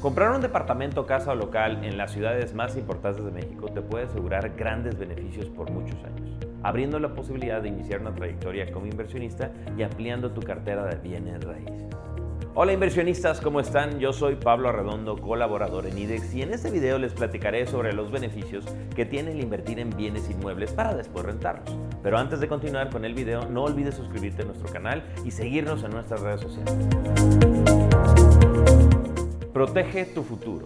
Comprar un departamento, casa o local en las ciudades más importantes de México te puede asegurar grandes beneficios por muchos años, abriendo la posibilidad de iniciar una trayectoria como inversionista y ampliando tu cartera de bienes raíces. Hola inversionistas, ¿cómo están? Yo soy Pablo Arredondo, colaborador en IDEX y en este video les platicaré sobre los beneficios que tiene el invertir en bienes inmuebles para después rentarlos. Pero antes de continuar con el video, no olvides suscribirte a nuestro canal y seguirnos en nuestras redes sociales. Protege tu futuro.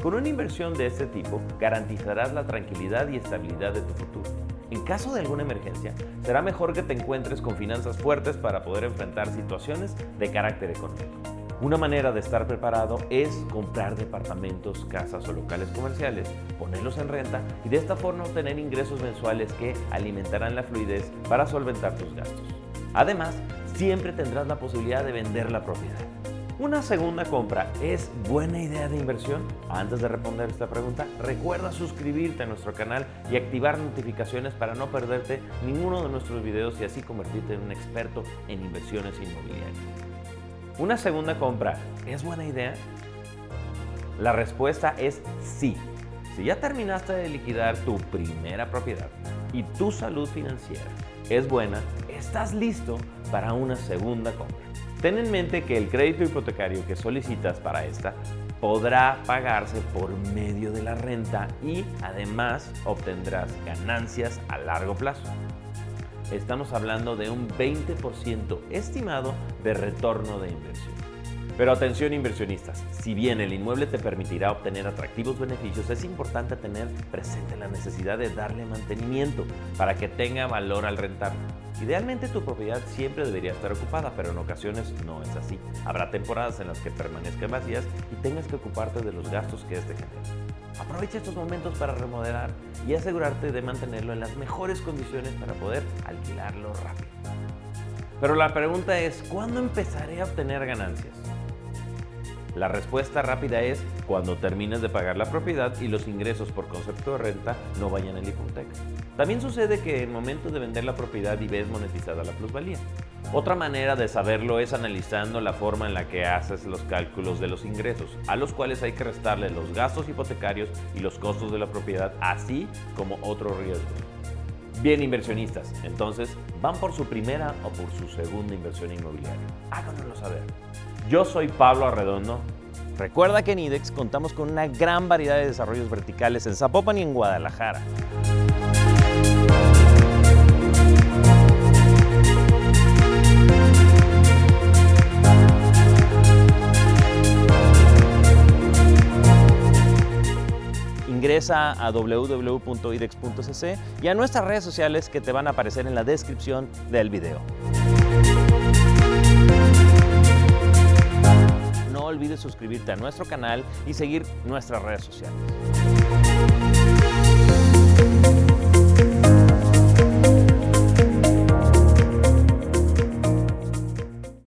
Con una inversión de este tipo, garantizarás la tranquilidad y estabilidad de tu futuro. En caso de alguna emergencia, será mejor que te encuentres con finanzas fuertes para poder enfrentar situaciones de carácter económico. Una manera de estar preparado es comprar departamentos, casas o locales comerciales, ponerlos en renta y de esta forma obtener ingresos mensuales que alimentarán la fluidez para solventar tus gastos. Además, siempre tendrás la posibilidad de vender la propiedad. ¿Una segunda compra es buena idea de inversión? Antes de responder esta pregunta, recuerda suscribirte a nuestro canal y activar notificaciones para no perderte ninguno de nuestros videos y así convertirte en un experto en inversiones inmobiliarias. ¿Una segunda compra es buena idea? La respuesta es sí. Si ya terminaste de liquidar tu primera propiedad y tu salud financiera es buena, estás listo para una segunda compra. Ten en mente que el crédito hipotecario que solicitas para esta podrá pagarse por medio de la renta y además obtendrás ganancias a largo plazo. Estamos hablando de un 20% estimado de retorno de inversión. Pero atención inversionistas, si bien el inmueble te permitirá obtener atractivos beneficios, es importante tener presente la necesidad de darle mantenimiento para que tenga valor al rentar. Idealmente tu propiedad siempre debería estar ocupada, pero en ocasiones no es así. Habrá temporadas en las que permanezcan vacías y tengas que ocuparte de los gastos que este genera. Aprovecha estos momentos para remodelar y asegurarte de mantenerlo en las mejores condiciones para poder alquilarlo rápido. Pero la pregunta es, ¿cuándo empezaré a obtener ganancias? La respuesta rápida es cuando termines de pagar la propiedad y los ingresos por concepto de renta no vayan en la hipoteca. También sucede que en momento de vender la propiedad y ves monetizada la plusvalía. Otra manera de saberlo es analizando la forma en la que haces los cálculos de los ingresos, a los cuales hay que restarle los gastos hipotecarios y los costos de la propiedad, así como otros riesgos. Bien inversionistas, entonces, ¿van por su primera o por su segunda inversión inmobiliaria? Háganoslo saber. Yo soy Pablo Arredondo. Recuerda que en IDEX contamos con una gran variedad de desarrollos verticales en Zapopan y en Guadalajara. Ingresa a www.idex.cc y a nuestras redes sociales que te van a aparecer en la descripción del video. Olvides suscribirte a nuestro canal y seguir nuestras redes sociales.